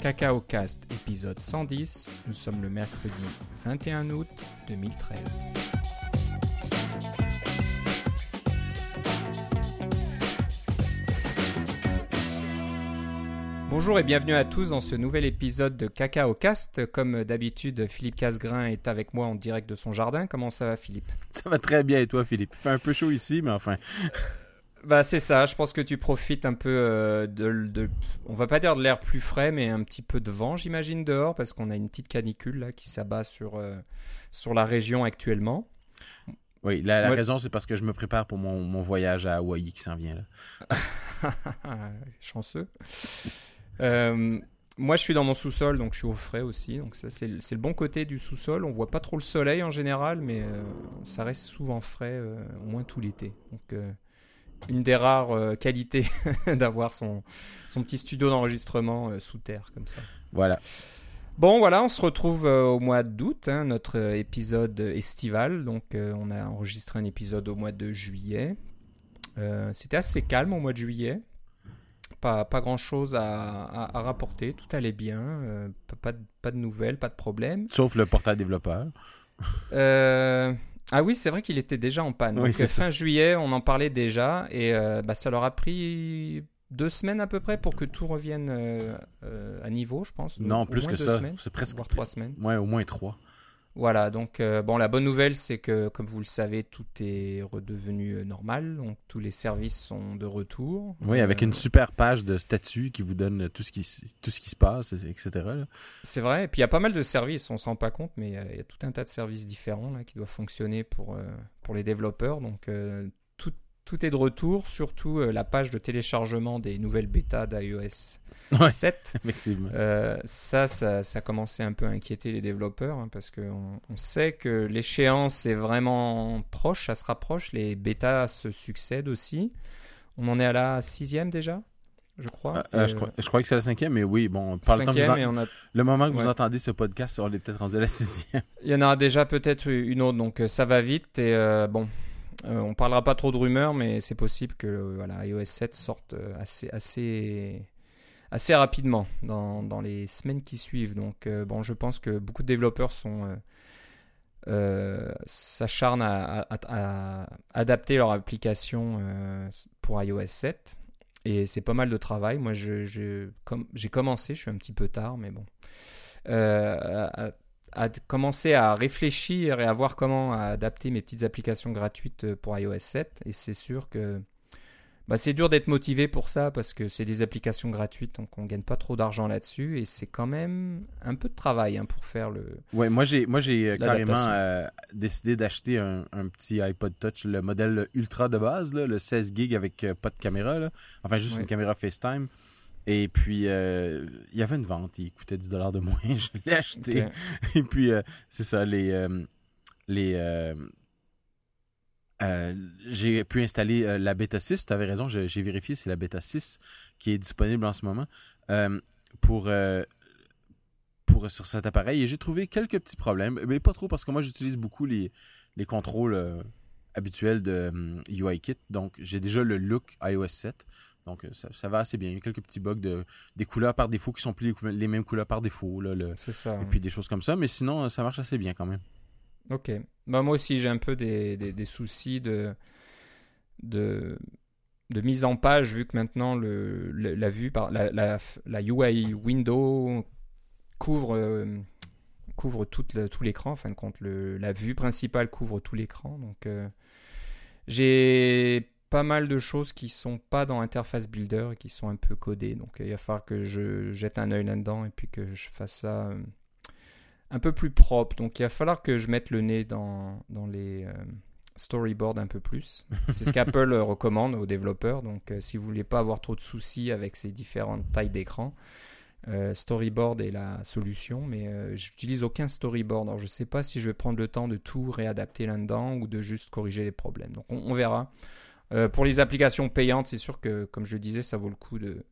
Cacao Cast épisode 110. Nous sommes le mercredi 21 août 2013. Bonjour et bienvenue à tous dans ce nouvel épisode de Cacao Cast. Comme d'habitude, Philippe Casgrain est avec moi en direct de son jardin. Comment ça va, Philippe? Ça va très bien et toi, Philippe? Il fait un peu chaud ici, mais enfin. Bah c'est ça, je pense que tu profites un peu euh, de, de, on va pas dire de l'air plus frais, mais un petit peu de vent, j'imagine dehors, parce qu'on a une petite canicule là qui s'abat sur euh, sur la région actuellement. Oui, la, la raison c'est parce que je me prépare pour mon, mon voyage à Hawaï qui s'en vient là. Chanceux. Euh, moi, je suis dans mon sous-sol, donc je suis au frais aussi. Donc ça, c'est le bon côté du sous-sol. On voit pas trop le soleil en général, mais ça reste souvent frais, au moins tout l'été. Donc une des rares euh, qualités d'avoir son, son petit studio d'enregistrement euh, sous terre comme ça. Voilà. Bon, voilà, on se retrouve euh, au mois d'août, hein, notre épisode estival. Donc, on a enregistré un épisode au mois de juillet. C'était assez calme au mois de juillet. Pas, pas grand chose à, à, rapporter. Tout allait bien. pas, de, pas de nouvelles, pas de problèmes. Sauf le portail développeur. Euh. Ah oui, c'est vrai qu'il était déjà en panne. Donc, fin juillet, on en parlait déjà et euh, bah, ça leur a pris deux semaines à peu près pour que tout revienne euh, euh, à niveau, je pense. Non, plus que ça. C'est presque voire trois semaines. Ouais, au moins trois. Voilà, donc euh, bon, la bonne nouvelle, c'est que comme vous le savez, tout est redevenu euh, normal, donc tous les services sont de retour. Oui, avec une euh, super page de statut qui vous donne tout ce qui, tout ce qui se passe, etc. C'est vrai, et puis il y a pas mal de services, on se rend pas compte, mais il y a tout un tas de services différents là, qui doivent fonctionner pour, pour les développeurs, donc tout, est de retour, surtout la page de téléchargement des nouvelles bêtas d'iOS 7. Effectivement. Euh, ça, ça, ça a commencé un peu à inquiéter les développeurs hein, parce qu'on on sait que l'échéance est vraiment proche, ça se rapproche. Les bêtas se succèdent aussi. On en est à la sixième déjà je crois. Euh, je, crois je crois que c'est la cinquième, mais oui, bon, par le, temps a... le moment que vous entendez ce podcast, on est peut-être rendu à la sixième. Il y en aura déjà peut-être une autre, donc euh, ça va vite. Et bon, on parlera pas trop de rumeurs, mais c'est possible que voilà, iOS 7 sorte assez, assez rapidement dans, les semaines qui suivent. Donc, euh, bon, je pense que beaucoup de développeurs euh, euh, s'acharnent à, adapter leur application pour iOS 7. Et c'est pas mal de travail. Moi, j'ai commencé, je suis un petit peu tard, mais bon. À, commencer à réfléchir et à voir comment adapter mes petites applications gratuites pour iOS 7. Et c'est sûr que bah, c'est dur d'être motivé pour ça parce que c'est des applications gratuites, donc on gagne pas trop d'argent là-dessus et c'est quand même un peu de travail hein, pour faire le. Ouais, moi j'ai moi j'ai euh, carrément euh, décidé d'acheter un, petit iPod Touch, le modèle ultra de base, le 16 gig avec euh, pas de caméra, enfin juste une caméra FaceTime. Et puis, il y avait une vente, il coûtait 10 dollars de moins, je l'ai acheté. Et puis, c'est ça, les, les, euh, j'ai pu installer euh, la bêta 6. Tu avais raison, j'ai vérifié, c'est la bêta 6 qui est disponible en ce moment euh, pour, pour, sur cet appareil. Et j'ai trouvé quelques petits problèmes, mais pas trop parce que moi j'utilise beaucoup les, les contrôles habituels de UIKit. Donc j'ai déjà le look iOS 7. Donc ça, ça, va assez bien. Il y a quelques petits bugs de des couleurs par défaut qui sont plus les, mêmes couleurs par défaut. Là, c'est ça. Et puis des choses comme ça. Mais sinon, ça marche assez bien quand même. Ok. Bah, moi aussi, j'ai un peu des, des, soucis de, de, de, mise en page, vu que maintenant le, la vue, par, la, la, la, UI window couvre, euh, couvre tout l'écran. En fin de compte, le, la vue principale couvre tout l'écran. Donc, euh, j'ai pas mal de choses qui sont pas dans Interface Builder et qui sont un peu codées. Donc, il va falloir que je jette un œil là-dedans et puis que je fasse ça. Euh, un peu plus propre. Donc il va falloir que je mette le nez dans, dans les euh, storyboards un peu plus. C'est ce qu'Apple euh, recommande aux développeurs. Donc euh, si vous voulez pas avoir trop de soucis avec ces différentes tailles d'écran, storyboard est la solution. Mais j'utilise aucun storyboard. Alors je sais pas si je vais prendre le temps de tout réadapter là-dedans ou de juste corriger les problèmes. Donc on, verra. Pour les applications payantes, c'est sûr que, comme je le disais, ça vaut le coup de,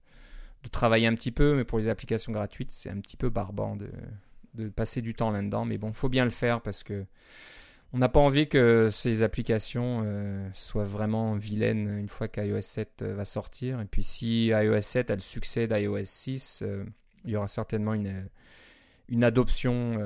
travailler un petit peu, mais pour les applications gratuites, c'est un petit peu barbant de, passer du temps là-dedans. Mais bon, faut bien le faire parce que on n'a pas envie que ces applications euh, soient vraiment vilaines une fois qu'iOS 7 euh, va sortir. Et puis si iOS 7 a le succès d'iOS 6, euh, il y aura certainement une, une adoption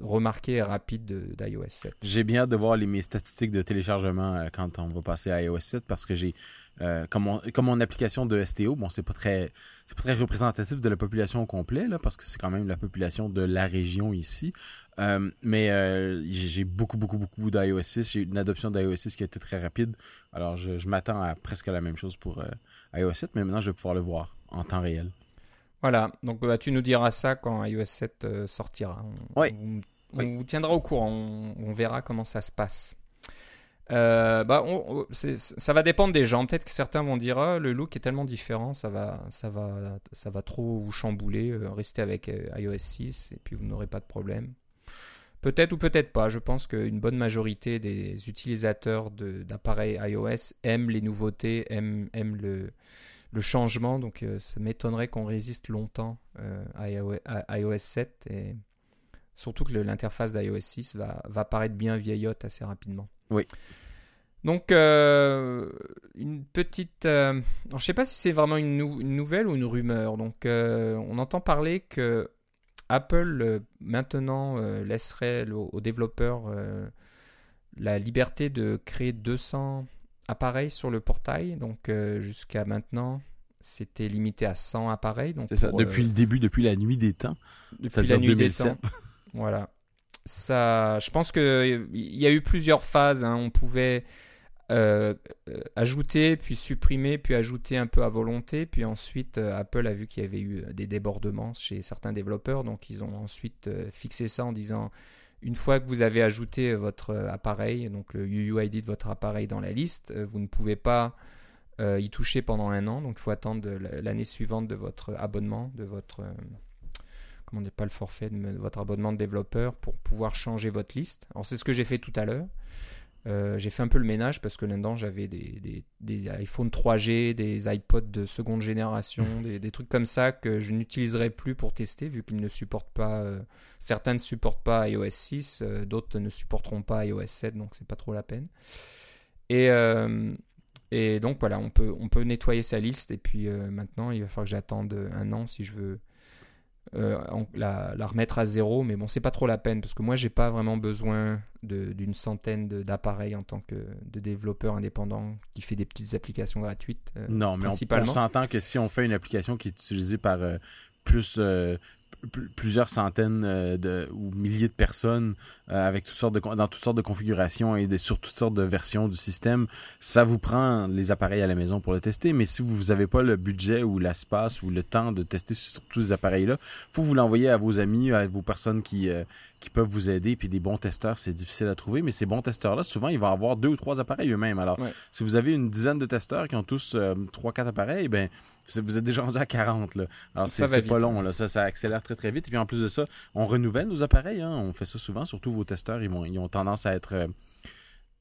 remarquée et rapide d'iOS 7. J'ai bien hâte de voir les, mes statistiques de téléchargement quand on va passer à iOS 7 parce que j'ai euh, comme, mon, application de STO, bon, c'est pas très c'est pas très représentatif de la population au complet, là, parce que c'est quand même la population de la région ici. Euh, mais euh, j'ai beaucoup, beaucoup, beaucoup d'iOS 6. J'ai une adoption d'iOS 6 qui a été très rapide. Alors, je, m'attends à presque la même chose pour iOS 7, mais maintenant, je vais pouvoir le voir en temps réel. Voilà, donc bah, tu nous diras ça quand iOS 7 sortira. oui. On, vous tiendra au courant, on verra comment ça se passe. Euh, bah, ça va dépendre des gens. Peut-être que certains vont dire ah, le look est tellement différent, ça va, ça va, ça va trop vous chambouler. Euh, restez avec euh, iOS 6 et puis vous n'aurez pas de problème. Peut-être ou peut-être pas. Je pense qu'une bonne majorité des utilisateurs d'appareils iOS aiment les nouveautés, aiment, aiment le, le, changement. Donc ça m'étonnerait qu'on résiste longtemps à, iOS, 7. Et surtout que l'interface d'iOS 6 va, va paraître bien vieillotte assez rapidement. Oui. Donc, euh, une petite. Euh, je ne sais pas si c'est vraiment une, nouvelle ou une rumeur. Donc, euh, on entend parler que Apple maintenant laisserait aux développeurs la liberté de créer 200 appareils sur le portail. Donc, jusqu'à maintenant, c'était limité à 100 appareils. C'est ça, depuis le début, depuis la nuit des temps. Depuis la nuit des temps. Voilà ça, je pense qu'il y a eu plusieurs phases. Hein. On pouvait euh, euh, ajouter, puis supprimer, puis ajouter un peu à volonté. Puis ensuite, euh, Apple a vu qu'il y avait eu des débordements chez certains développeurs. Donc, ils ont ensuite fixé ça en disant une fois que vous avez ajouté votre appareil, donc le UUID de votre appareil dans la liste, vous ne pouvez pas y toucher pendant un an. Donc, il faut attendre l'année suivante de votre abonnement, de votre comment n'est pas le forfait de votre abonnement de développeur pour pouvoir changer votre liste. Alors c'est ce que j'ai fait tout à l'heure. Euh, j'ai fait un peu le ménage parce que là-dedans j'avais des, des, des, iPhone 3G, des iPods de seconde génération, des, trucs comme ça que je n'utiliserai plus pour tester vu qu'ils ne supportent pas. Euh, certains ne supportent pas iOS 6, euh, d'autres ne supporteront pas iOS 7, donc c'est pas trop la peine. Et, et donc voilà, on peut, on peut nettoyer sa liste et puis maintenant il va falloir que j'attende un an si je veux euh, la, remettre à zéro, mais bon, c'est pas trop la peine parce que moi, j'ai pas vraiment besoin d'une centaine d'appareils en tant que de développeur indépendant qui fait des petites applications gratuites. Euh, non, mais on, s'entend que si on fait une application qui est utilisée par euh, plus plusieurs centaines euh, de, ou milliers de personnes euh, avec toutes sortes de, dans toutes sortes de configurations et sur toutes sortes de versions du système, ça vous prend les appareils à la maison pour le tester. Mais si vous n'avez pas le budget ou l'espace ou le temps de tester sur tous ces appareils-là, faut vous l'envoyer à vos amis, à vos personnes qui, euh, qui peuvent vous aider. Puis des bons testeurs, c'est difficile à trouver. Mais ces bons testeurs-là, souvent, ils vont avoir deux ou trois appareils eux-mêmes. Alors, si vous avez une dizaine de testeurs qui ont tous trois, quatre appareils, ben vous êtes déjà rendu à 40. Là. Alors, c'est pas long. Hein. Là. Ça, ça accélère très, très vite. Et puis, en plus de ça, on renouvelle nos appareils. Hein. On fait ça souvent. Surtout vos testeurs, ils, vont, ils ont tendance à être... Euh,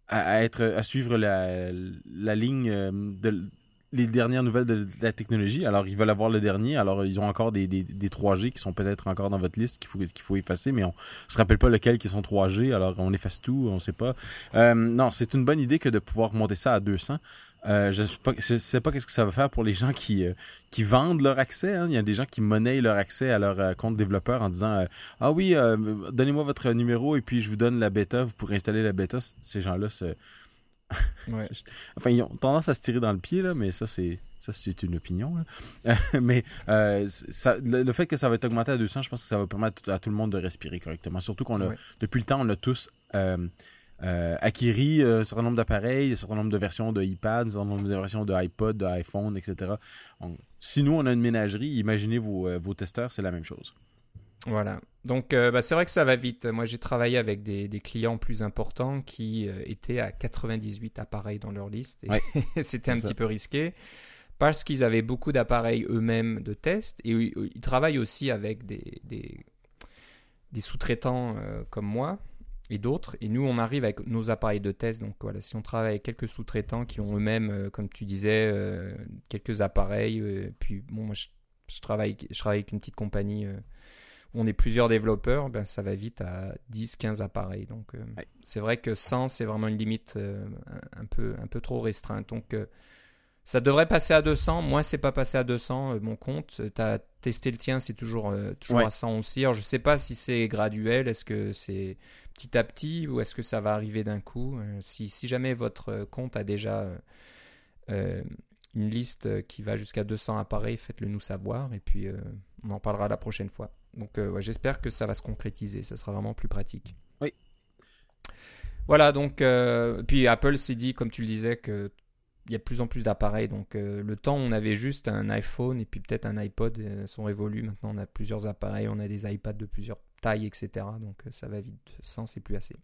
à, être, à suivre la, la ligne euh, de les dernières nouvelles de, la technologie. Alors, ils veulent avoir le dernier. Alors, ils ont encore des, des, 3G qui sont peut-être encore dans votre liste qu'il faut, qu'il faut effacer, mais on se rappelle pas lequel qui sont 3G. Alors, on efface tout, on sait pas. Euh, non, c'est une bonne idée que de pouvoir monter ça à 200. Euh, je ne sais pas qu'est-ce que ça va faire pour les gens qui, euh, qui vendent leur accès. Hein. Il y a des gens qui monnaient leur accès à leur euh, compte développeur en disant Ah oui, donnez-moi votre numéro et puis je vous donne la bêta, vous pourrez installer la bêta. Ces gens-là, enfin, ils ont tendance à se tirer dans le pied, là, mais ça, c'est. Ça, c'est une opinion. mais le, fait que ça va être augmenté à 200, je pense que ça va permettre à tout le monde de respirer correctement. Surtout qu'on a, depuis le temps, on a tous euh, euh, un certain nombre d'appareils, un certain nombre de versions de iPad, un certain nombre de versions de iPod, d'iPhone, etc. si nous, on a une ménagerie, imaginez vos, euh, vos testeurs, c'est la même chose. Voilà. Donc, bah, c'est vrai que ça va vite. Moi, j'ai travaillé avec des, clients plus importants qui étaient à 98 appareils dans leur liste. Et c'était un petit peu risqué parce qu'ils avaient beaucoup d'appareils eux-mêmes de test et ils travaillent aussi avec des, des, des sous-traitants comme moi et d'autres. Et nous, on arrive avec nos appareils de test. Donc voilà, si on travaille avec quelques sous-traitants qui ont eux-mêmes, euh, comme tu disais, euh, quelques appareils. Euh, puis bon, moi, je, travaille, je travaille avec une petite compagnie où on est plusieurs développeurs. Ben, ça va vite à 10, 15 appareils. Donc c'est vrai que 100, c'est vraiment une limite un, peu, un peu trop restreinte. Donc Ça devrait passer à 200. Moi, c'est pas passé à 200 mon compte. Tu as testé le tien, c'est toujours, toujours à 100 aussi. Alors, je sais pas si c'est graduel. Est-ce que c'est petit à petit ou est-ce que ça va arriver d'un coup si, si, jamais votre compte a déjà une liste qui va jusqu'à 200 appareils, faites-le nous savoir et puis on en parlera la prochaine fois. Donc ouais, j'espère que ça va se concrétiser. Ça sera vraiment plus pratique. Oui. Voilà, donc, euh, puis Apple s'est dit, comme tu le disais, qu'il y a plus en plus d'appareils. Donc, euh, le temps, on avait juste un iPhone et puis peut-être un iPod, euh, sont révolus. Maintenant, on a plusieurs appareils, on a des iPads de plusieurs tailles, etc. Donc, ça va vite sans, c'est plus assez.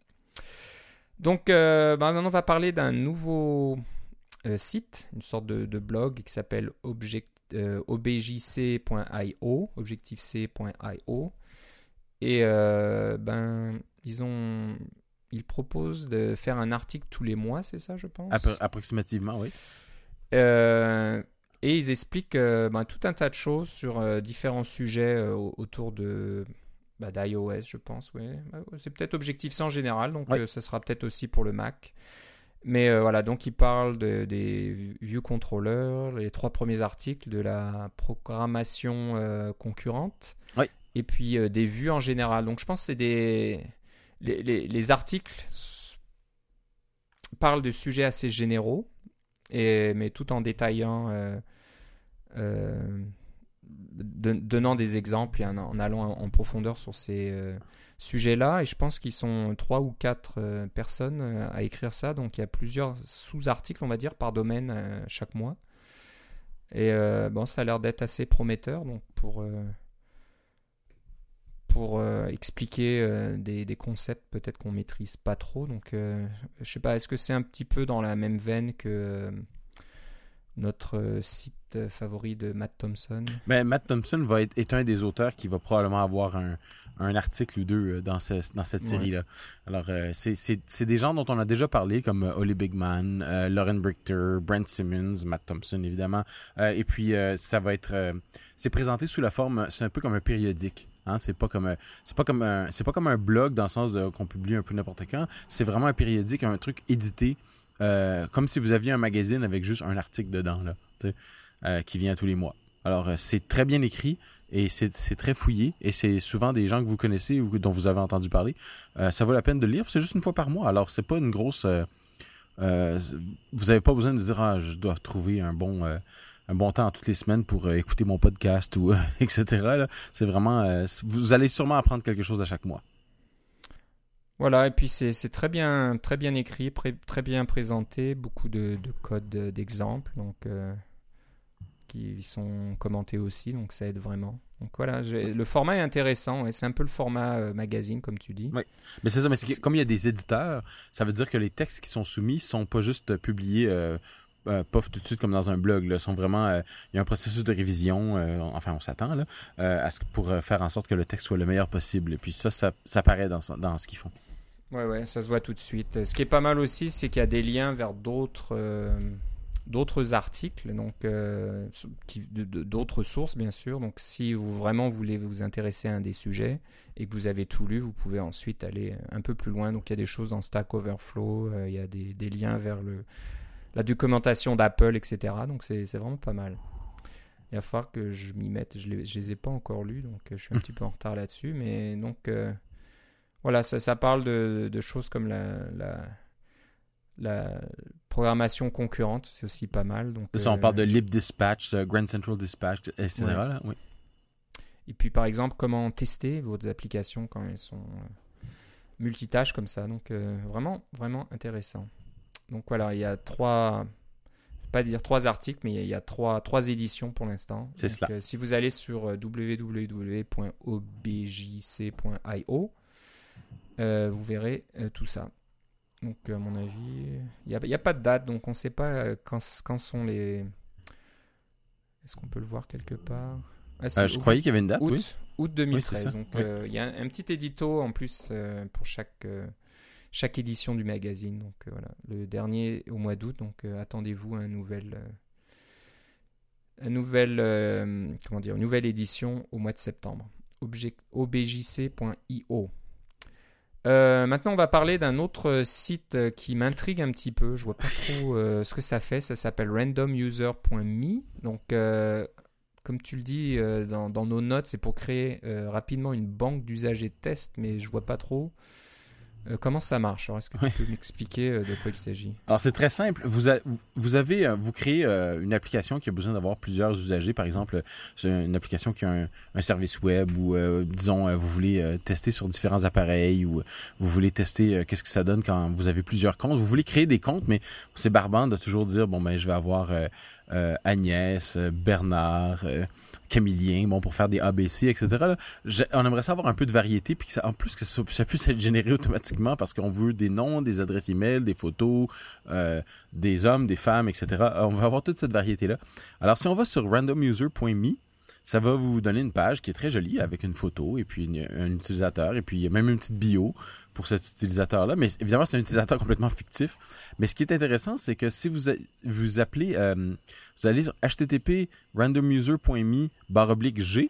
Donc, bah, maintenant, on va parler d'un nouveau site, une sorte de, blog qui s'appelle objjc.io, objectifc.io. Et ben, disons, il propose de faire un article tous les mois, c'est ça, je pense? Approximativement, oui. Euh, et ils expliquent euh, ben, tout un tas de choses sur euh, différents sujets autour de bah, d'iOS, je pense. Oui. C'est peut-être Objectif C en général, donc ça sera peut-être aussi pour le Mac. Mais voilà, donc il parle de, des view controllers, les trois premiers articles de la programmation concurrente, oui. et puis des vues en général. Donc je pense que c'est des les, articles parlent de sujets assez généraux, mais tout en détaillant, euh, euh, donnant des exemples et en, allant en, profondeur sur ces euh, sujets-là. Et je pense qu'ils sont trois ou quatre personnes à écrire ça, donc il y a plusieurs sous-articles, on va dire, par domaine chaque mois. Et bon, ça a l'air d'être assez prometteur, donc pour pour euh, expliquer euh, des, des, concepts peut-être qu'on maîtrise pas trop. Donc, euh, je sais pas, est-ce que c'est un petit peu dans la même veine que notre site favori de Matt Thompson? Ben, Matt Thompson va être, est un des auteurs qui va probablement avoir un, un article ou deux dans, ce, dans cette série-là. Alors, c'est des gens dont on a déjà parlé, comme Holly Bigman, Lauren Brichter, Brent Simmons, Matt Thompson, évidemment. et puis, ça va être... c'est présenté sous la forme... C'est un peu comme un périodique. Hein, c'est pas comme c'est pas comme un c'est pas comme un blog dans le sens qu'on publie un peu n'importe quand. C'est vraiment un périodique, un truc édité, euh, comme si vous aviez un magazine avec juste un article dedans là, euh, qui vient tous les mois. Alors euh, c'est très bien écrit et c'est très fouillé et c'est souvent des gens que vous connaissez ou dont vous avez entendu parler. ça vaut la peine de lire. C'est juste une fois par mois. Alors c'est pas une grosse vous n'avez pas besoin de dire ah je dois trouver un bon un bon temps toutes les semaines pour euh, écouter mon podcast ou etc. C'est vraiment, euh, vous allez sûrement apprendre quelque chose à chaque mois. Voilà, et puis c'est très bien, très bien écrit, très bien présenté, beaucoup de, codes d'exemples, donc euh, qui sont commentés aussi, donc ça aide vraiment. Donc voilà, le format est intéressant, et c'est un peu le format magazine, comme tu dis. Oui, mais c'est ça, mais comme il y a des éditeurs, ça veut dire que les textes qui sont soumis sont pas juste publiés euh, pas tout de suite comme dans un blog. Là. Sont vraiment, euh, il y a un processus de révision, euh, enfin on s'attend là, ce, pour faire en sorte que le texte soit le meilleur possible. Et puis ça, ça, ça paraît dans, dans ce qu'ils font. Ouais, ouais, ça se voit tout de suite. Ce qui est pas mal aussi, c'est qu'il y a des liens vers d'autres d'autres articles, donc d'autres sources bien sûr. Donc si vous vraiment voulez vous intéresser à un des sujets et que vous avez tout lu, vous pouvez ensuite aller un peu plus loin. Donc il y a des choses dans Stack Overflow, il y a des liens vers le la documentation d'Apple, etc. Donc c'est vraiment pas mal. Il va falloir que je m'y mette. Je ne les ai pas encore lus, donc euh, je suis un petit peu en retard là-dessus. Mais donc, euh, voilà, ça, ça parle de, de, choses comme la, la, la, programmation concurrente, c'est aussi pas mal. Donc, ça, on parle de euh, libdispatch, Grand Central Dispatch, etc. oui. Et puis, par exemple, comment tester vos applications quand elles sont multitâches comme ça. Donc, vraiment, vraiment intéressant. Donc voilà, il y a trois, pas dire trois articles, mais il y a trois, trois éditions pour l'instant. C'est cela. Euh, si vous allez sur euh, www.objc.io, euh, vous verrez tout ça. Donc à mon avis, il n'y a, a, pas de date, donc on ne sait pas quand, quand sont les... Est-ce qu'on peut le voir quelque part? Ah, Je croyais qu'il y avait une date, août, oui. Août 2013. donc il y a un, petit édito en plus pour chaque chaque édition du magazine. Donc euh, voilà, le dernier au mois d'août. Donc euh, attendez-vous à euh, une nouvelle, comment dire, une nouvelle édition au mois de septembre. objjc.io. maintenant, on va parler d'un autre site qui m'intrigue un petit peu. Je vois pas trop ce que ça fait. Ça s'appelle randomuser.me. Donc, comme tu le dis dans, nos notes, c'est pour créer rapidement une banque d'usagers de tests, mais je vois pas trop. Euh, comment ça marche? Est-ce que tu peux m'expliquer euh, de quoi il s'agit? Alors c'est très simple. Vous, vous avez, euh, vous créez une application qui a besoin d'avoir plusieurs usagers. Par exemple, c'est une application qui a un, service web ou disons vous voulez tester sur différents appareils ou vous voulez tester qu'est-ce que ça donne quand vous avez plusieurs comptes. Vous voulez créer des comptes, mais c'est barbant de toujours dire bon ben je vais avoir Agnès, Bernard. Camillien, bon, pour faire des ABC, etc. on aimerait savoir un peu de variété, puis en plus que ça, puisse être généré automatiquement parce qu'on veut des noms, des adresses email, des photos, euh, des hommes, des femmes, etc. On va avoir toute cette variété-là. Alors, si on va sur randomuser.me, ça va vous donner une page qui est très jolie avec une photo et puis un utilisateur et puis il y a même une petite bio pour cet utilisateur-là. Mais évidemment, c'est un utilisateur complètement fictif. Mais ce qui est intéressant, c'est que si vous vous appelez, euh, vous allez sur http randomuser.me G,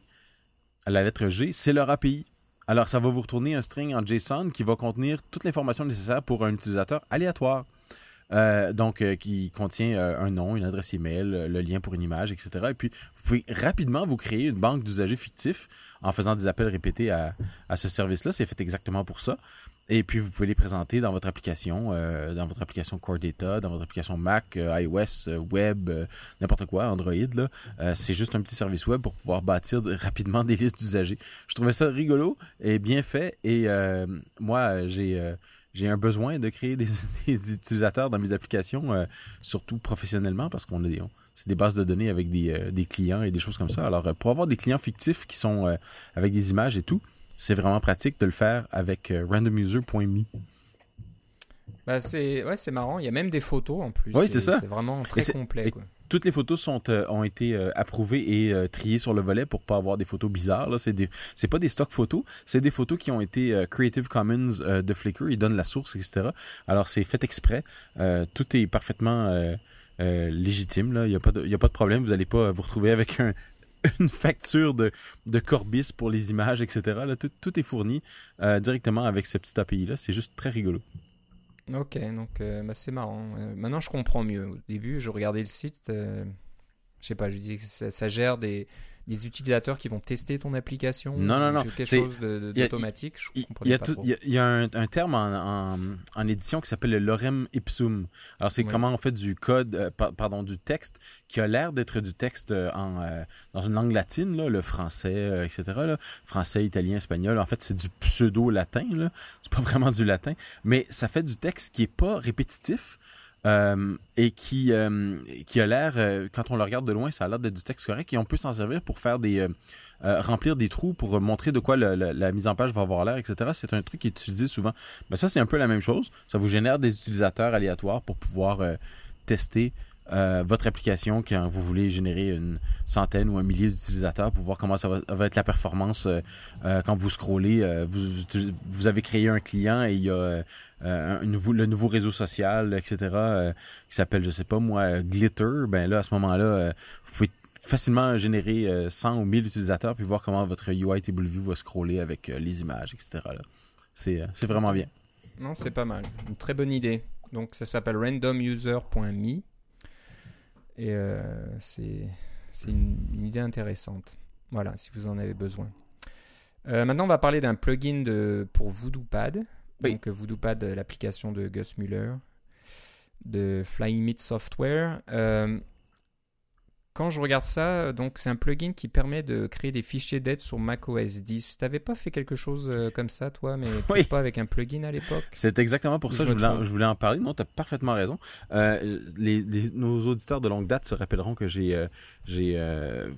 à la lettre G, c'est leur API. Alors, ça va vous retourner un string en JSON qui va contenir toute l'information nécessaire pour un utilisateur aléatoire. Euh, donc euh, qui contient euh, un nom, une adresse email, le lien pour une image, etc. Et puis, vous pouvez rapidement vous créer une banque d'usagers fictifs en faisant des appels répétés à, ce service-là. C'est fait exactement pour ça. Et puis, vous pouvez les présenter dans votre application, dans votre application Core Data, dans votre application Mac, iOS, Web, n'importe quoi, Android. C'est juste un petit service web pour pouvoir bâtir rapidement des listes d'usagers. Je trouvais ça rigolo et bien fait. Et moi, j'ai j'ai un besoin de créer des, utilisateurs dans mes applications, euh, surtout professionnellement, parce qu'on a des, c'est des bases de données avec des, euh, des, clients et des choses comme ça. Alors, euh, pour avoir des clients fictifs qui sont avec des images et tout, c'est vraiment pratique de le faire avec randomuser.me. Bah c'est ouais, c'est marrant. Il y a même des photos en plus. Oui, c'est ça. C'est vraiment très complet. Quoi toutes les photos sont, euh, ont été euh, approuvées et euh, triées sur le volet pour pas avoir des photos bizarres. Là, c'est des, pas des stock photos, c'est des photos qui ont été Creative Commons de Flickr. Ils donnent la source, etc. Alors c'est fait exprès. tout est parfaitement légitime. Il y a pas de, problème. Vous allez pas vous retrouver avec un, une facture de, Corbis pour les images, etc. Tout, tout est fourni directement avec ce petit API là. C'est juste très rigolo. Ok, donc euh, bah, c'est marrant. Euh, maintenant, je comprends mieux. Au début, je regardais le site, euh, je sais pas, je disais que ça gère des, des utilisateurs qui vont tester ton application Non, non, non. Quelque chose d'automatique. Il y, a un, terme en, en, édition qui s'appelle le lorem ipsum. Alors, c'est comment on fait du code, euh, pardon, du texte qui a l'air d'être du texte euh, en, euh, dans une langue latine, là, le français, etc. Là. Français, italien, espagnol. En fait, c'est du pseudo-latin. C'est pas vraiment du latin. Mais ça fait du texte qui est pas répétitif euh, et qui, euh, qui a l'air, euh, quand on le regarde de loin, ça a l'air d'être du texte correct et on peut s'en servir pour faire des remplir des trous pour montrer de quoi la mise en page va avoir l'air, etc. C'est un truc qui est utilisé souvent. Mais ça, c'est un peu la même chose. Ça vous génère des utilisateurs aléatoires pour pouvoir tester votre application quand vous voulez générer une centaine ou un millier d'utilisateurs pour voir comment ça va, être la performance quand vous scrollez. Vous, vous, avez créé un client et il y a nouveau, le nouveau réseau social, etc., qui s'appelle, je sais pas moi, Glitter. Ben là, à ce moment-là, vous pouvez facilement générer 100 ou 1000 utilisateurs puis voir comment votre UI Table View va scroller avec les images, etc. C'est vraiment bien. Non, c'est pas mal. Une très bonne idée. Donc, ça s'appelle randomuser.me. Et euh, c'est une, idée intéressante. Voilà, si vous en avez besoin. Euh, maintenant, on va parler d'un plugin de, pour VoodooPad. Donc, VoodooPad, l'application de Gus Muller de Flying Meat Software. Euh, quand je regarde ça, donc c'est un plugin qui permet de créer des fichiers d'aide sur macOS 10. T'avais pas fait quelque chose euh, comme ça, toi, mais pas avec un plugin à l'époque? C'est exactement pour ça que je voulais, en parler. Non, tu as parfaitement raison. Euh, les, nos auditeurs de longue date se rappelleront que j'ai euh, j'ai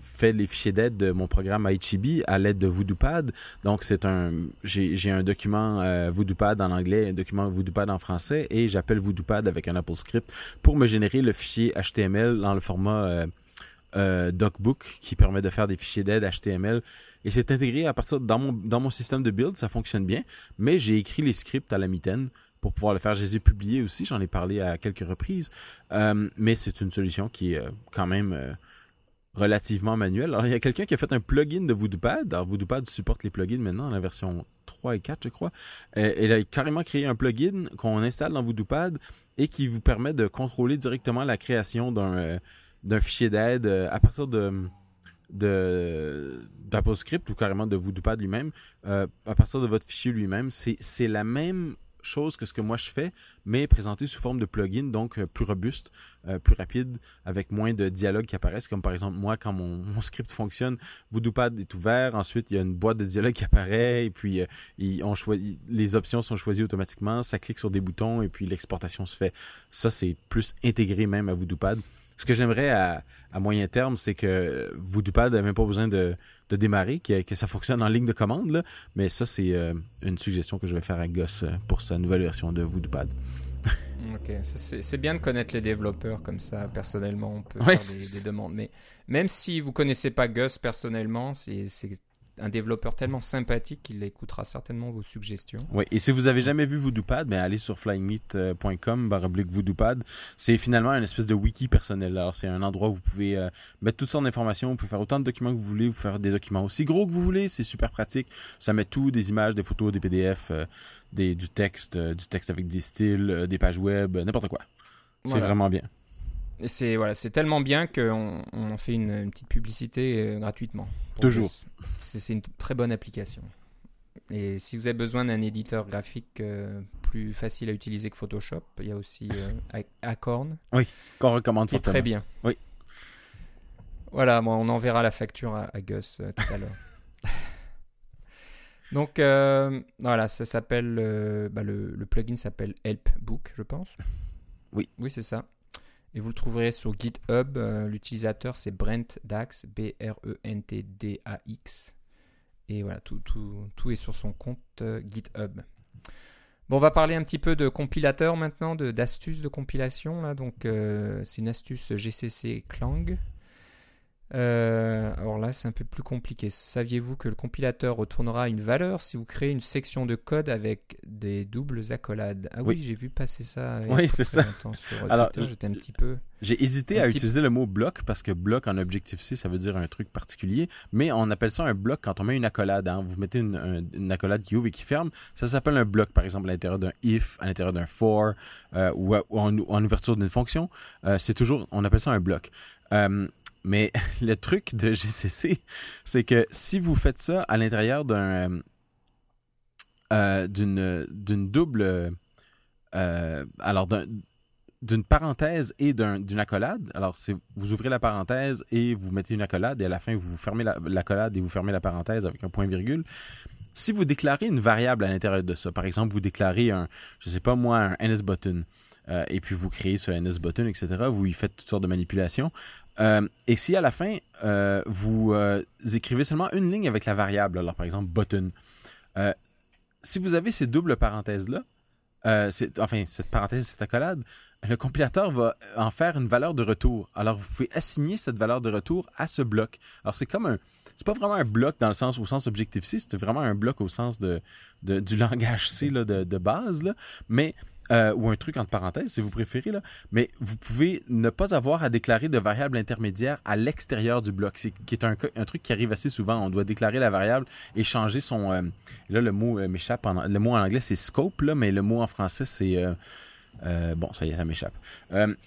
fait les fichiers d'aide de mon programme iChibi à l'aide de VoodooPad. Donc, c'est un j'ai un document VoodooPad en anglais, un document VoodooPad en français, et j'appelle VoodooPad avec un Apple Script pour me générer le fichier HTML dans le format euh, DocBook qui permet de faire des fichiers d'aide HTML. Et c'est intégré à partir dans mon, dans mon système de build, ça fonctionne bien. Mais j'ai écrit les scripts à la mitaine pour pouvoir le faire. Je les ai publiés aussi, j'en ai parlé à quelques reprises. Euh, mais c'est une solution qui est euh, quand même relativement manuelle. Alors, il y a quelqu'un qui a fait un plugin de VoodooPad. Alors, VoodooPad supporte les plugins maintenant la version 3 et 4, je crois. elle a carrément créé un plugin qu'on installe dans VoodooPad et qui vous permet de contrôler directement la création d'un d'un fichier d'aide à partir de de d'AppleScript ou carrément de VoodooPad lui-même à partir de votre fichier lui-même. C'est la même chose que ce que moi je fais, mais présenté sous forme de plugin, donc euh, plus robuste, euh, plus rapide, avec moins de dialogues qui apparaissent. Comme par exemple, moi, quand mon, script fonctionne, VoodooPad est ouvert, ensuite il y a une boîte de dialogue qui apparaît, et puis euh, les options sont choisies automatiquement, ça clique sur des boutons, et puis l'exportation se fait. Ça, c'est plus intégré même à VoodooPad. Ce que j'aimerais à, à moyen terme, c'est que VoodooPad n'a même pas besoin de, de démarrer, que, que, ça fonctionne en ligne de commande. Là. Mais ça, c'est euh, une suggestion que je vais faire à Goss euh, pour sa nouvelle version de VoodooPad. ok, c'est bien de connaître les développeurs comme ça, personnellement, on peut faire des, des, demandes. Mais même si vous connaissez pas Gus personnellement, c'est un développeur tellement sympathique qu'il écoutera certainement vos suggestions. Oui, et si vous avez jamais vu VoodooPad, ben allez sur flymeet.com baroblique VoodooPad. C'est finalement une espèce de wiki personnel. Alors c'est un endroit où vous pouvez euh, mettre toutes sortes d'informations, vous pouvez faire autant de documents que vous voulez, vous faire des documents aussi gros que vous voulez, c'est super pratique. Ça met tout, des images, des photos, des PDF, euh, des, du texte, euh, du texte avec des styles, des pages web, n'importe quoi. C'est vraiment bien c'est voilà, c'est tellement bien qu'on on fait une, petite publicité euh, gratuitement. Toujours. C'est une très bonne application. Et si vous avez besoin d'un éditeur graphique euh, plus facile à utiliser que Photoshop, il y a aussi euh, Acorn. Oui, qu'on recommande qui est très bien. Oui. Voilà, moi, on enverra la facture à, Gus tout à l'heure. Donc voilà, ça s'appelle bah, le, le, plugin s'appelle Help Book, je pense. Oui. Oui, c'est ça. Et vous le trouverez sur GitHub. Euh, l'utilisateur, c'est Brent Dax, B-R-E-N-T-D-A-X. Et voilà, tout, tout, tout, est sur son compte euh, GitHub. Bon, on va parler un petit peu de compilateur maintenant, d'astuces de, compilation. Là. Donc, euh, c'est une astuce GCC Clang. Euh, alors là, c'est un peu plus compliqué. Saviez-vous que le compilateur retournera une valeur si vous créez une section de code avec des doubles accolades? Ah oui, j'ai vu passer ça. Oui, c'est ça. alors, j'étais un petit peu. J'ai hésité à utiliser le mot bloc parce que bloc en Objective-C, ça veut dire un truc particulier, mais on appelle ça un bloc quand on met une accolade. Hein. Vous mettez une, accolade qui ouvre et qui ferme, ça s'appelle un bloc, par exemple à l'intérieur d'un if, à l'intérieur d'un for euh, ou, en, ouverture d'une fonction. Euh, c'est toujours, on appelle ça un bloc. Mais le truc de GCC, c'est que si vous faites ça à l'intérieur d'un euh, d'une d'une double euh, alors d'une parenthèse et d'une accolade. Alors, vous ouvrez la parenthèse et vous mettez une accolade et à la fin, vous fermez l'accolade et vous fermez la parenthèse avec un point-virgule. Si vous déclarez une variable à l'intérieur de ça, par exemple, vous déclarez un, je sais pas moi, un NSButton, euh, et puis vous créez ce NSButton, etc., vous y faites toutes sortes de manipulations, euh, et si à la fin, euh, vous euh, écrivez seulement une ligne avec la variable, alors par exemple button, si vous avez ces doubles parenthèses-là, enfin cette parenthèse, cette accolade, le compilateur va en faire une valeur de retour. Alors vous pouvez assigner cette valeur de retour à ce bloc. Alors c'est comme un, c'est pas vraiment un bloc dans le sens au sens Objective-C, c'est vraiment un bloc au sens de, du langage C de, de, base, là, mais euh, ou un truc entre parenthèses si vous préférez, là, mais vous pouvez ne pas avoir à déclarer de variable intermédiaire à l'extérieur du bloc, c'est, qui est un, truc qui arrive assez souvent. On doit déclarer la variable et changer son... Euh, là, le mot euh, m'échappe. le mot en anglais, c'est scope, mais le mot en français, c'est... bon, ça y est, ça m'échappe.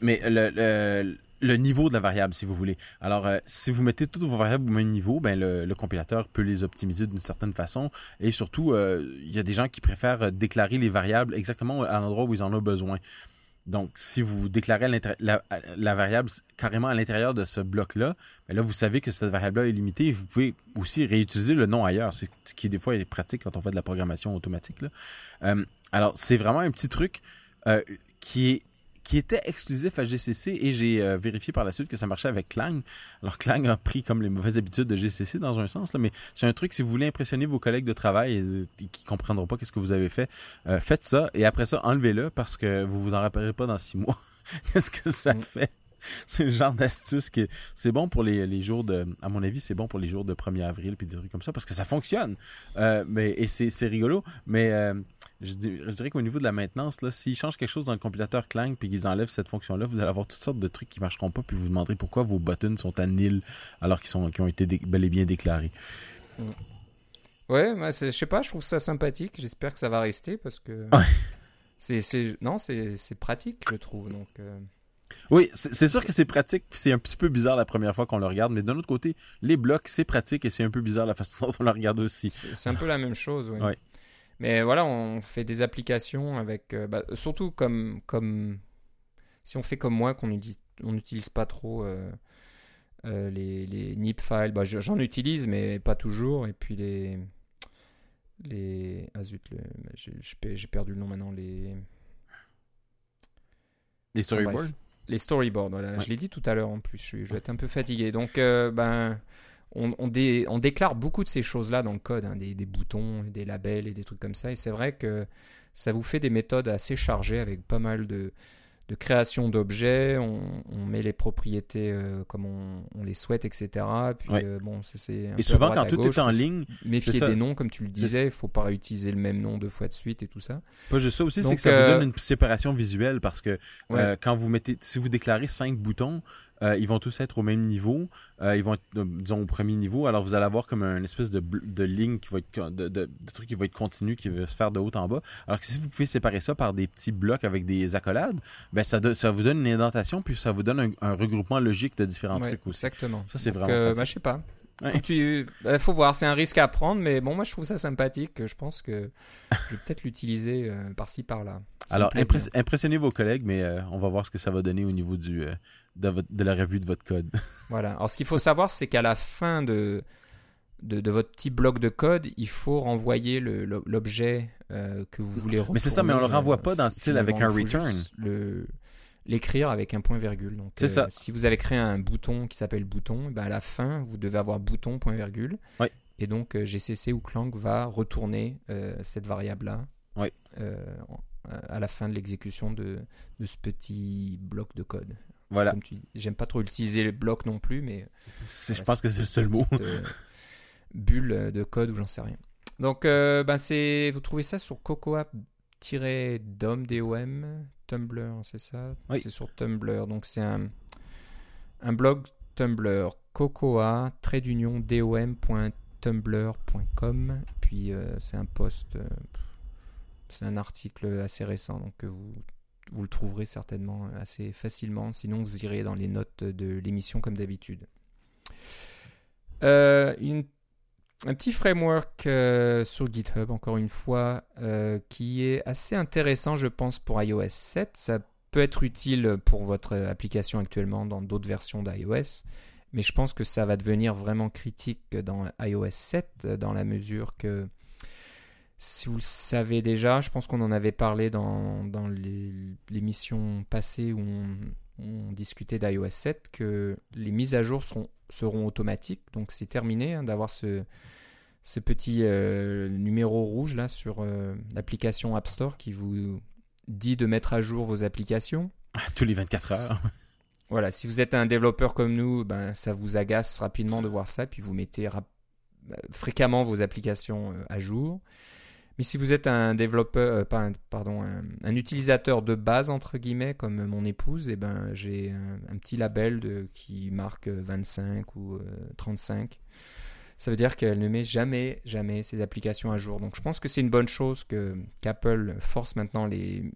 mais le, le niveau de la variable, si vous voulez. Alors, euh, si vous mettez toutes vos variables au même niveau, ben, le, compilateur peut les optimiser d'une certaine façon. Et surtout, euh, il y a des gens qui préfèrent déclarer les variables exactement à l'endroit où ils en ont besoin. Donc, si vous déclarez la, variable carrément à l'intérieur de ce bloc-là, ben là, vous savez que cette variable-là est limitée. vous pouvez aussi réutiliser le nom ailleurs, ce qui, des fois, est pratique quand on fait de la programmation automatique. Euh, alors, c'est vraiment un petit truc qui est qui était exclusif à GCC et j'ai euh, vérifié par la suite que ça marchait avec Clang. Alors Clang a pris comme les mauvaises habitudes de GCC dans un sens, là, mais c'est un truc si vous voulez impressionner vos collègues de travail et, ne qui comprendront pas qu'est-ce que vous avez fait, euh, faites ça et après ça enlevez-le parce que vous vous en rappellerez pas dans six mois. qu'est-ce que ça mm. fait? c'est le genre d'astuce qui c'est bon pour les, les, jours de à mon avis c'est bon pour les jours de 1er avril puis des trucs comme ça parce que ça fonctionne euh, mais et c'est rigolo mais je, dirais qu'au niveau de la maintenance, s'ils changent quelque chose dans le compilateur Clang puis qu'ils enlèvent cette fonction-là, vous allez avoir toutes sortes de trucs qui ne marcheront pas puis vous, vous demanderez pourquoi vos buttons sont à nil alors qu'ils sont qui ont été bel et bien déclarés. Mm. Ouais, c'est- je sais pas, je trouve ça sympathique. J'espère que ça va rester parce que c'est, c'est, non, c'est, c'est pratique, je trouve. Donc, euh, Oui, c'est c'est sûr que c'est pratique, c'est un petit peu bizarre la première fois qu'on le regarde, mais d'un autre côté, les blocs, c'est pratique et c'est un peu bizarre la façon dont on le regarde aussi. c'est, c'est un peu la même chose. ouais. Ouais. Mais voilà, on fait des applications avec, euh, bah, surtout comme, comme si on fait comme moi, qu'on utilise, on n'utilise pas trop euh, euh, les, les NIP files. Bah, je- j'en utilise, mais pas toujours. Et puis les, les, ah zut, le- j'ai, perdu le nom maintenant. Les Les storyboards. Les storyboards, voilà. Ouais. Je l'ai dit tout à l'heure en plus, je, je vais être un peu fatigué. Donc, ben, on, on dé- on déclare beaucoup de ces choses-là dans le code, hein, des, des boutons, des labels et des trucs comme ça. Et c'est vrai que ça vous fait des méthodes assez chargées avec pas mal de, de création d'objets. On, on met les propriétés euh, comme on, les souhaite, etc. Puis, Ouais. euh, bon, c'est Et souvent, quand tout gauche, est en ligne, Méfier des noms, comme tu le disais, il faut pas réutiliser le même nom deux fois de suite et tout ça. pas juste ça aussi, c'est que ça euh, vous donne une séparation visuelle parce que Ouais. euh, quand vous mettez, si vous déclarez cinq boutons, euh, ils vont tous être au même niveau. Euh, ils vont être, euh, disons, au premier niveau. Alors, vous allez avoir comme une espèce de, de ligne qui va être, de, de, de truc qui va être continu, qui va se faire de haut en bas. Alors que si vous pouvez séparer ça par des petits blocs avec des accolades, ben ça, vous donne une indentation, puis ça vous donne un, un regroupement logique de différents Ouais, trucs aussi. Exactement. Ça, c'est vraiment euh, bah, je sais pas. Ouais. Comme tu, bah, faut voir, c'est un risque à prendre, mais bon, moi je trouve ça sympathique. Je pense que je vais peut-être l'utiliser euh, par-ci par-là. Alors, impress- impressionnez vos collègues, mais euh, on va voir ce que ça va donner au niveau du, euh, de, votre- de la revue de votre code. Voilà. Alors, ce qu'il faut savoir, c'est qu'à la fin de, de, de votre petit bloc de code, il faut renvoyer le- le- l'objet euh, que vous voulez Mais c'est ça, mais on le retourner, renvoie pas dans le style avec un return. le l'écrire avec un point virgule. C'est ça. Si vous avez créé un bouton qui s'appelle bouton, ben à la fin, vous devez avoir bouton point virgule. Ouais. Et donc GCC ou Clang va retourner cette variable-là en- à la fin de l'exécution de, de ce petit bloc de code. Voilà. J'aime pas trop utiliser les blocs non plus, mais je pense que c'est le seul mot. euh, bulle de code ou j'en sais rien. Donc, euh, ben c'est, vous trouvez ça sur cocoa-dom, D-O-M, Tumblr, c'est ça? Oui. C'est sur Tumblr. Donc, c'est un, un blog Tumblr, cocoa, trait d'union. Puis, euh, c'est un post, euh, c'est un article assez récent, donc que vous, le trouverez certainement assez facilement. Sinon, vous irez dans les notes de l'émission comme d'habitude. Euh, un petit framework euh, sur GitHub, encore une fois, euh, qui est assez intéressant, je pense, pour iOS 7. Ça peut être utile pour votre application actuellement dans d'autres versions d'iOS, mais je pense que ça va devenir vraiment critique dans iOS 7, euh, dans la mesure que, si vous le savez déjà, je pense qu'on en avait parlé dans, dans l'émission passée où on, on discutait d'iOS 7, que les mises à jour seront, seront automatiques. Donc c'est terminé hein, d'avoir ce, ce petit euh, numéro rouge là sur euh, l'application App Store qui vous dit de mettre à jour vos applications. Tous les 24 heures. Voilà, si vous êtes un développeur comme nous, ben, ça vous agace rapidement de voir ça, puis vous mettez fréquemment vos applications euh, à jour. Mais si vous êtes un développeur, euh, pas un- pardon, un, utilisateur de base entre guillemets comme mon épouse, et ben j'ai un, petit label qui marque euh, 25 ou euh, 35. Ça veut dire qu'elle ne met jamais, jamais ses applications à jour. Donc je pense que c'est une bonne chose que qu'Apple force maintenant les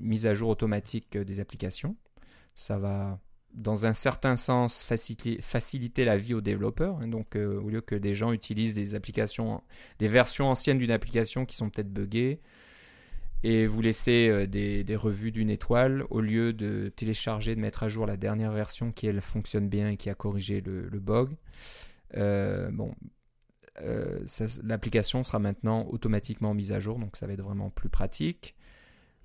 mises à jour automatiques euh, des applications. Ça va dans un certain sens faciliter, faciliter la vie aux développeurs. hein. donc, euh, au lieu que des gens utilisent des applications, des versions anciennes d'une application qui sont peut-être buggées, et vous laissez euh, des, des revues d'une étoile, au lieu de télécharger, de mettre à jour la dernière version qui, elle, fonctionne bien et qui a corrigé le, le bug, euh, bon, l'application sera maintenant automatiquement mise à jour, donc ça va être vraiment plus pratique.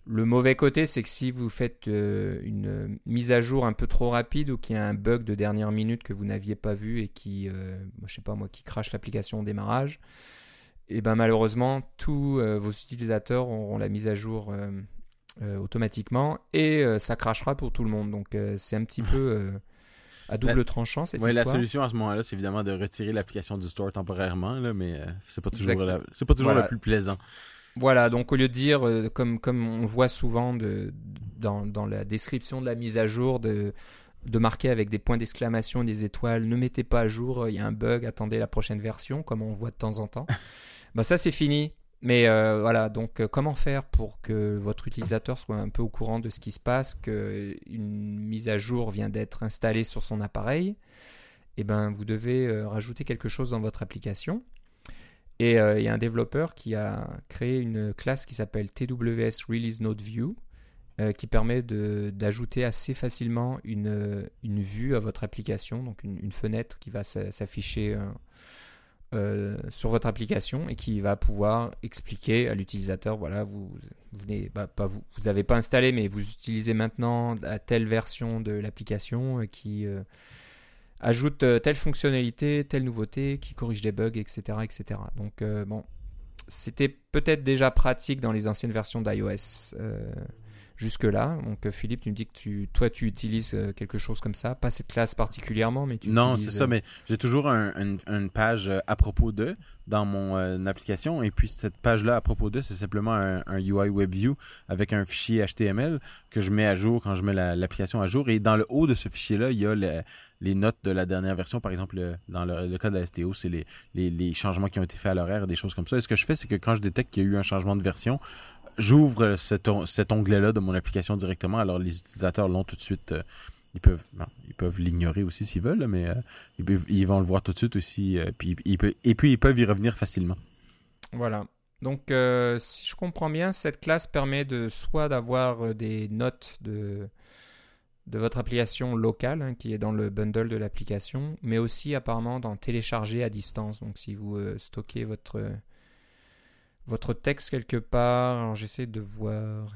Le mauvais côté, c'est que si vous faites euh, une mise à jour un peu trop rapide ou qu'il y a un bug de dernière minute que vous n'aviez pas vu et qui, euh, je sais pas moi, qui crache l'application au démarrage, et ben malheureusement tous euh, vos utilisateurs auront la mise à jour euh, euh, automatiquement et euh, ça crachera pour tout le monde. Donc euh, c'est un petit peu euh, à double La- tranchant cette Ouais, la histoire. solution à ce moment-là, c'est évidemment de retirer l'application du store temporairement, là, mais euh, c'est pas toujours, Exact. la- c'est pas toujours Voilà. le plus plaisant. Voilà, donc au lieu de dire, euh, comme, comme on voit souvent de, dans, dans la description de la mise à jour, de, de marquer avec des points d'exclamation et des étoiles, ne mettez pas à jour, euh, il y a un bug, attendez la prochaine version, comme on voit de temps en temps. Bah ça c'est fini. Mais euh, voilà, donc euh, comment faire pour que votre utilisateur soit un peu au courant de ce qui se passe, qu'une mise à jour vient d'être installée sur son appareil? Eh bien, vous devez rajouter quelque chose dans votre application. Et il y a un développeur qui a créé une classe qui s'appelle TWS Release Note View, qui permet d'ajouter assez facilement une, une, vue à votre application, donc une, une fenêtre qui va s'afficher euh, sur votre application et qui va pouvoir expliquer à l'utilisateur voilà vous, venez bah, pas vous vous pas installé mais vous utilisez maintenant la telle version de l'application euh, qui euh, ajoute telle fonctionnalité telle nouveauté qui corrige des bugs etc etc donc bon c'était peut-être déjà pratique dans les anciennes versions d'iOS jusque-là. Donc euh, Philippe, tu me dis que tu, toi tu utilises euh, quelque chose comme ça, pas cette classe particulièrement, mais tu Non, c'est ça, euh, mais j'ai toujours une page à propos de dans mon application. Et puis cette page-là à propos de, c'est simplement un, UI WebView avec un fichier HTML que je mets à jour quand je mets l'application à jour. Et dans le haut de ce fichier-là, il y a les notes de la dernière version, par exemple, dans le, cas de la STO, c'est les, les, changements qui ont été faits à l'horaire, des choses comme ça. Et ce que je fais, c'est que quand je détecte qu'il y a eu un changement de version, j'ouvre cet, onglet-là de mon application directement. Alors, les utilisateurs l'ont tout de suite. Euh, ils peuvent ils peuvent l'ignorer aussi s'ils veulent, mais euh, ils, vont le voir tout de suite aussi. Euh, puis, et puis, ils peuvent y revenir facilement. Voilà. Donc, si je comprends bien, cette classe permet de soit d'avoir des notes de, de votre application locale, hein, qui est dans le bundle de l'application, mais aussi apparemment d'en télécharger à distance. Donc, si vous stockez votre votre texte quelque part. Alors j'essaie de voir.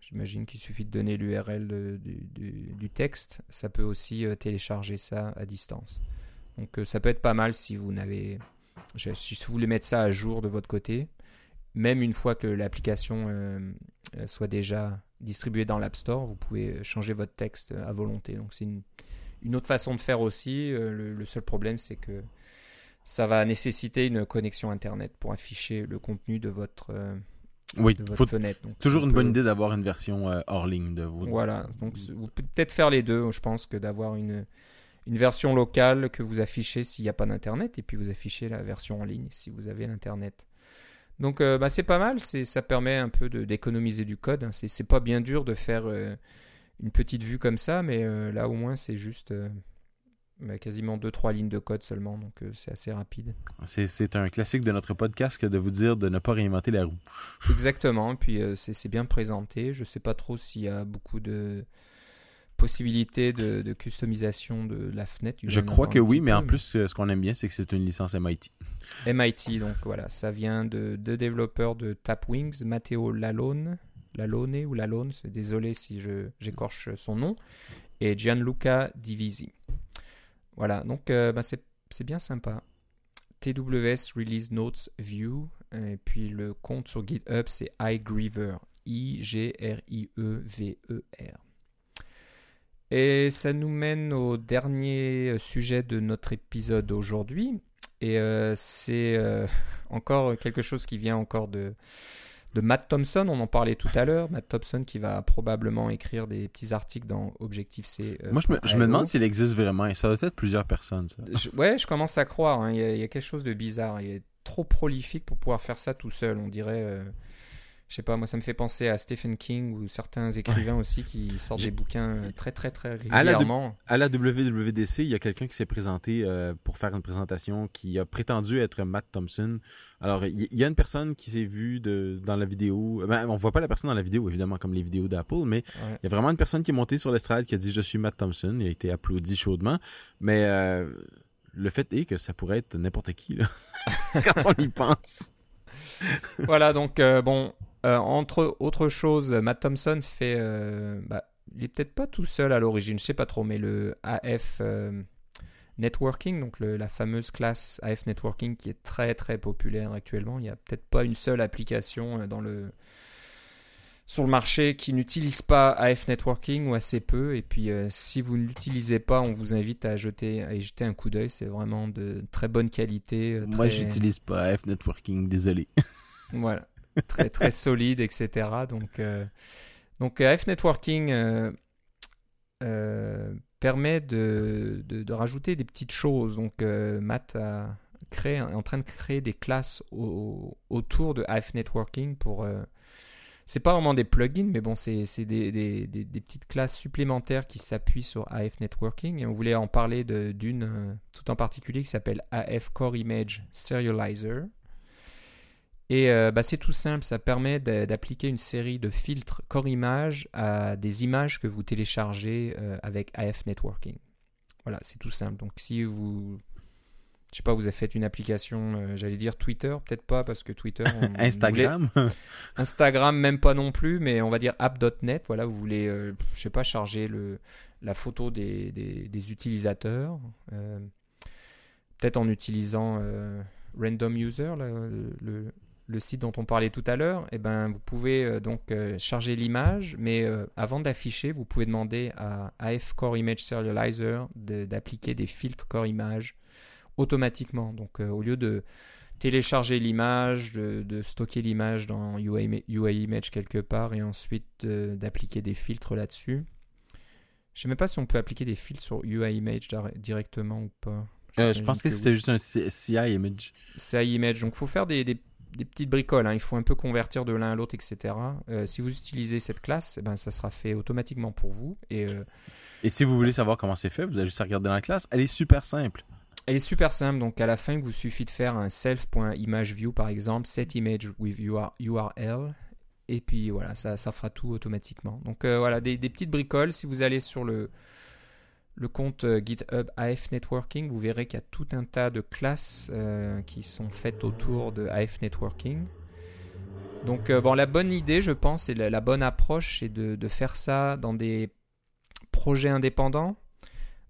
J'imagine qu'il suffit de donner l'URL du, texte. Ça peut aussi euh, télécharger ça à distance. Donc euh, ça peut être pas mal si vous n'avez, si vous voulez mettre ça à jour de votre côté, même une fois que l'application euh, soit déjà distribuée dans l'App Store, vous pouvez changer votre texte à volonté. Donc c'est une, autre façon de faire aussi. le, seul problème c'est que ça va nécessiter une connexion Internet pour afficher le contenu de votre, euh, oui, fenêtre. toujours une bonne idée d'avoir une version euh, hors ligne de vous. Voilà, donc vous pouvez peut-être faire les deux, je pense, que d'avoir une, une version locale que vous affichez s'il n'y a pas d'Internet, et puis vous affichez la version en ligne si vous avez l'Internet. Donc euh, bah, c'est pas mal, ça permet un peu d'économiser du code. Hein. C'est pas bien dur de faire une petite vue comme ça, mais là au moins c'est juste quasiment 2-3 lignes de code seulement, donc euh, c'est assez rapide. C'est un classique de notre podcast de vous dire de ne pas réinventer la roue. Exactement, puis euh, c'est bien présenté. Je ne sais pas trop s'il y a beaucoup de possibilités de, customisation de la fenêtre. Je crois que oui, mais en plus, euh, ce qu'on aime bien, c'est que c'est une licence MIT. MIT, donc voilà, ça vient de deux développeurs de Tapwings, Matteo Lalone, Lalone ou Lalone, désolé si j'écorche son nom, et Gianluca Divisi. Voilà, donc euh, bah, c'est bien sympa. TWS Release Notes View. Et puis le compte sur GitHub, c'est iGriever. I-G-R-I-E-V-E-R. Et ça nous mène au dernier sujet de notre épisode aujourd'hui. Et euh, c'est euh, encore quelque chose qui vient encore de, de Matt Thompson, on en parlait tout à l'heure. Matt Thompson qui va probablement écrire des petits articles dans Objective-C. Euh, Moi, je me, demande s'il existe vraiment et ça doit être plusieurs personnes. Ça. ouais, je commence à croire. Hein. Il, y a, quelque chose de bizarre. Il est trop prolifique pour pouvoir faire ça tout seul. On dirait. Euh, je sais pas, moi ça me fait penser à Stephen King ou certains écrivains aussi qui sortent des bouquins euh, très très très régulièrement. À la, WWDC, il y a quelqu'un qui s'est présenté euh, pour faire une présentation qui a prétendu être Matt Thompson. Alors il y, a une personne qui s'est vue de, dans la vidéo. Ben, on voit pas la personne dans la vidéo évidemment comme les vidéos d'Apple, mais il y a vraiment une personne qui est montée sur l'estrade qui a dit je suis Matt Thompson. Il a été applaudi chaudement, mais euh, le fait est que ça pourrait être n'importe qui là, quand on y pense. voilà donc bon euh, entre autres choses, Matt Thompson fait. Euh, bah, il est peut-être pas tout seul à l'origine, je sais pas trop, mais le AF euh, Networking, donc la fameuse classe AF Networking qui est très très populaire actuellement. Il n'y a peut-être pas une seule application dans le, sur le marché qui n'utilise pas AF Networking ou assez peu. Et puis si vous ne l'utilisez pas, on vous invite à jeter, à y jeter un coup d'œil. C'est vraiment de très bonne qualité. Moi, j'utilise pas AF Networking, désolé. voilà très, solide, etc. Donc, euh, donc AF Networking euh, euh, permet de, de, rajouter des petites choses. Donc, Matt a est en train de créer des classes autour de AF Networking pour c'est pas vraiment des plugins, mais bon, c'est des, des, des, petites classes supplémentaires qui s'appuient sur AF Networking. Et on voulait en parler d'une euh, tout en particulier qui s'appelle AF Core Image Serializer. Et euh, bah, c'est tout simple, ça permet d'appliquer une série de filtres Core Image à des images que vous téléchargez euh, avec AF Networking. Voilà, c'est tout simple. Donc si vous je sais pas, vous avez fait une application, euh, j'allais dire Twitter, peut-être pas parce que Twitter. Instagram Instagram, même pas non plus, mais on va dire app.net. Voilà, vous voulez, je sais pas, charger le, la photo des, des, utilisateurs. Peut-être en utilisant Random User, le, le, site dont on parlait tout à l'heure. Et eh ben, vous pouvez donc charger l'image, mais avant d'afficher, vous pouvez demander à AF Core Image Serializer d'appliquer des filtres Core Image automatiquement. Donc euh, au lieu de télécharger l'image, de, stocker l'image dans UI, Image quelque part et ensuite d'appliquer des filtres là-dessus. Je ne sais même pas si on peut appliquer des filtres sur UI Image directement ou pas. Euh, je pense que, c'était juste un CI Image. CI Image. Donc il faut faire des, petites bricoles. Hein. Il faut un peu convertir de l'un à l'autre, etc. Euh, si vous utilisez cette classe, eh ben, ça sera fait automatiquement pour vous. Et, et si vous voulez savoir comment c'est fait, vous allez juste regarder dans la classe. Elle est super simple. Elle est super simple, donc à la fin, il vous suffit de faire un self.imageview par exemple, set image with URL, et puis voilà, ça, ça fera tout automatiquement. Donc euh, voilà, des, petites bricoles. Si vous allez sur le, le compte euh, GitHub AF Networking, vous verrez qu'il y a tout un tas de classes euh, qui sont faites autour de AF Networking. Donc bon, la bonne idée, je pense, et la, bonne approche, c'est de, de faire ça dans des projets indépendants.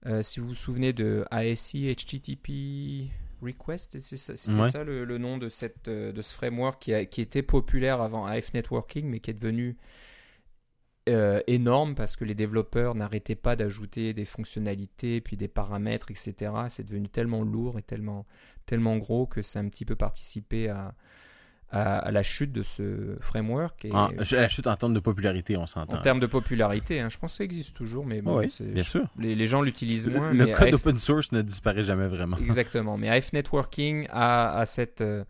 Euh, si vous vous souvenez de ASI HTTP Request, c'était ça, le, nom de, cette, euh, de ce framework qui, qui, était populaire avant AF Networking, mais qui est devenu euh, énorme parce que les développeurs n'arrêtaient pas d'ajouter des fonctionnalités, puis des paramètres, etc. C'est devenu tellement lourd et tellement, tellement gros que ça a un petit peu participé à, à, la chute de ce framework. Et, la chute en termes de popularité, on s'entend. En termes de popularité, hein, je pense que ça existe toujours, mais oui, bien sûr. Les, gens l'utilisent moins. Le, code open source ne disparaît jamais vraiment. Exactement, mais AF Networking a, a cet euh,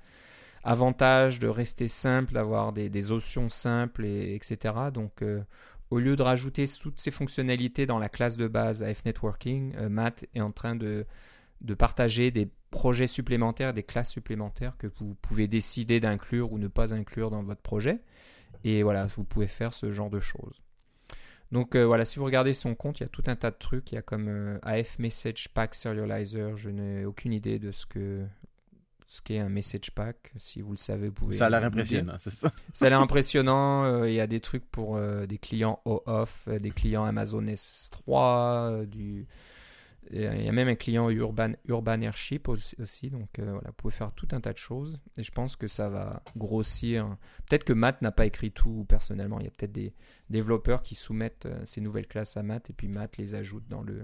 avantage de rester simple, d'avoir des, options simples, et, etc. Donc, euh, au lieu de rajouter toutes ces fonctionnalités dans la classe de base AF Networking, euh, Matt est en train de, de partager des projets supplémentaires, des classes supplémentaires que vous pouvez décider d'inclure ou ne pas inclure dans votre projet. Et voilà, vous pouvez faire ce genre de choses. Donc euh, voilà, si vous regardez son compte, il y a tout un tas de trucs. Il y a comme AF Message Pack Serializer. Je n'ai aucune idée de ce que ce qu'est un message pack. Si vous le savez, vous pouvez. Ça a l'air impressionnant, c'est ça. Ça a l'air impressionnant. Euh, il y a des trucs pour des clients OAuth, des clients Amazon S3, du il y a même un client Urban, Urban Airship aussi, donc euh, voilà, vous pouvez faire tout un tas de choses. Et je pense que ça va grossir. Peut-être que Matt n'a pas écrit tout personnellement. Il y a peut-être des développeurs qui soumettent euh, ces nouvelles classes à Matt et puis Matt les ajoute dans le,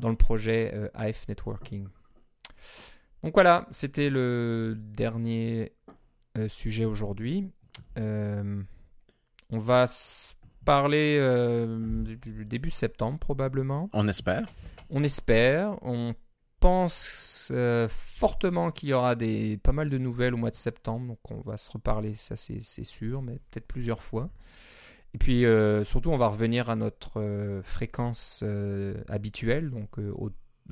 dans le projet euh, AF Networking. Donc voilà, c'était le dernier sujet aujourd'hui. on va parler début septembre probablement. On espère. On espère, on pense euh, fortement qu'il y aura des, pas mal de nouvelles au mois de septembre, donc on va se reparler, ça c'est sûr, mais peut-être plusieurs fois. Et puis euh, surtout, on va revenir à notre euh, fréquence habituelle, donc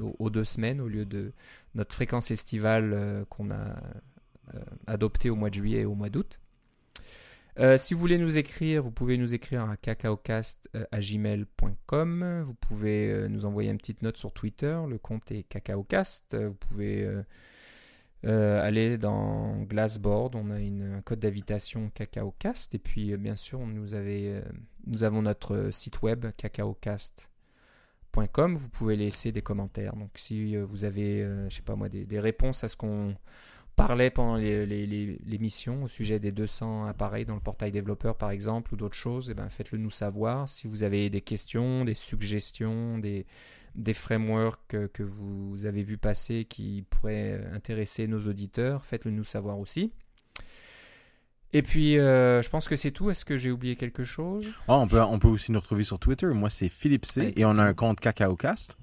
aux, deux semaines au lieu de notre fréquence estivale qu'on a adoptée au mois de juillet et au mois d'août. Euh, si vous voulez nous écrire, vous pouvez nous écrire à cacaocast.gmail.com. Euh, vous pouvez euh, nous envoyer une petite note sur Twitter. Le compte est cacaocast. Vous pouvez aller dans Glassboard. On a une, un code d'invitation cacaocast. Et puis, bien sûr, nous, nous avons notre site web cacaocast.com. Vous pouvez laisser des commentaires. Donc, si vous avez, je sais pas moi, des réponses à ce qu'on parlait pendant l'émission au sujet des 200 appareils dans le portail développeur par exemple ou d'autres choses, eh ben faites-le nous savoir. Si vous avez des questions, des suggestions, des, des frameworks que vous avez vu passer qui pourraient intéresser nos auditeurs, faites-le nous savoir aussi. Et puis, euh, je pense que c'est tout. Est-ce que j'ai oublié quelque chose? Ah, on, peut, on peut aussi nous retrouver sur Twitter. Moi, c'est Philippe C. et on a un compte CacaoCast.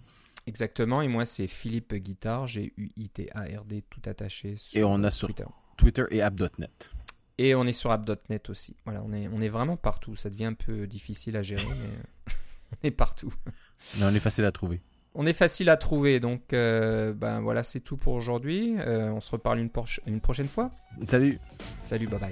Exactement, et moi c'est Philippe Guitard, G-U-I-T-A-R-D, tout attaché sur Et on a sur Twitter. Twitter et app.net. Et on est sur app.net aussi. Voilà, on est, on est vraiment partout. Ça devient un peu difficile à gérer, mais on est partout. Mais on est facile à trouver. On est facile à trouver, donc euh, ben voilà, c'est tout pour aujourd'hui. Euh, on se reparle une, prochaine fois. Salut! Salut, bye bye.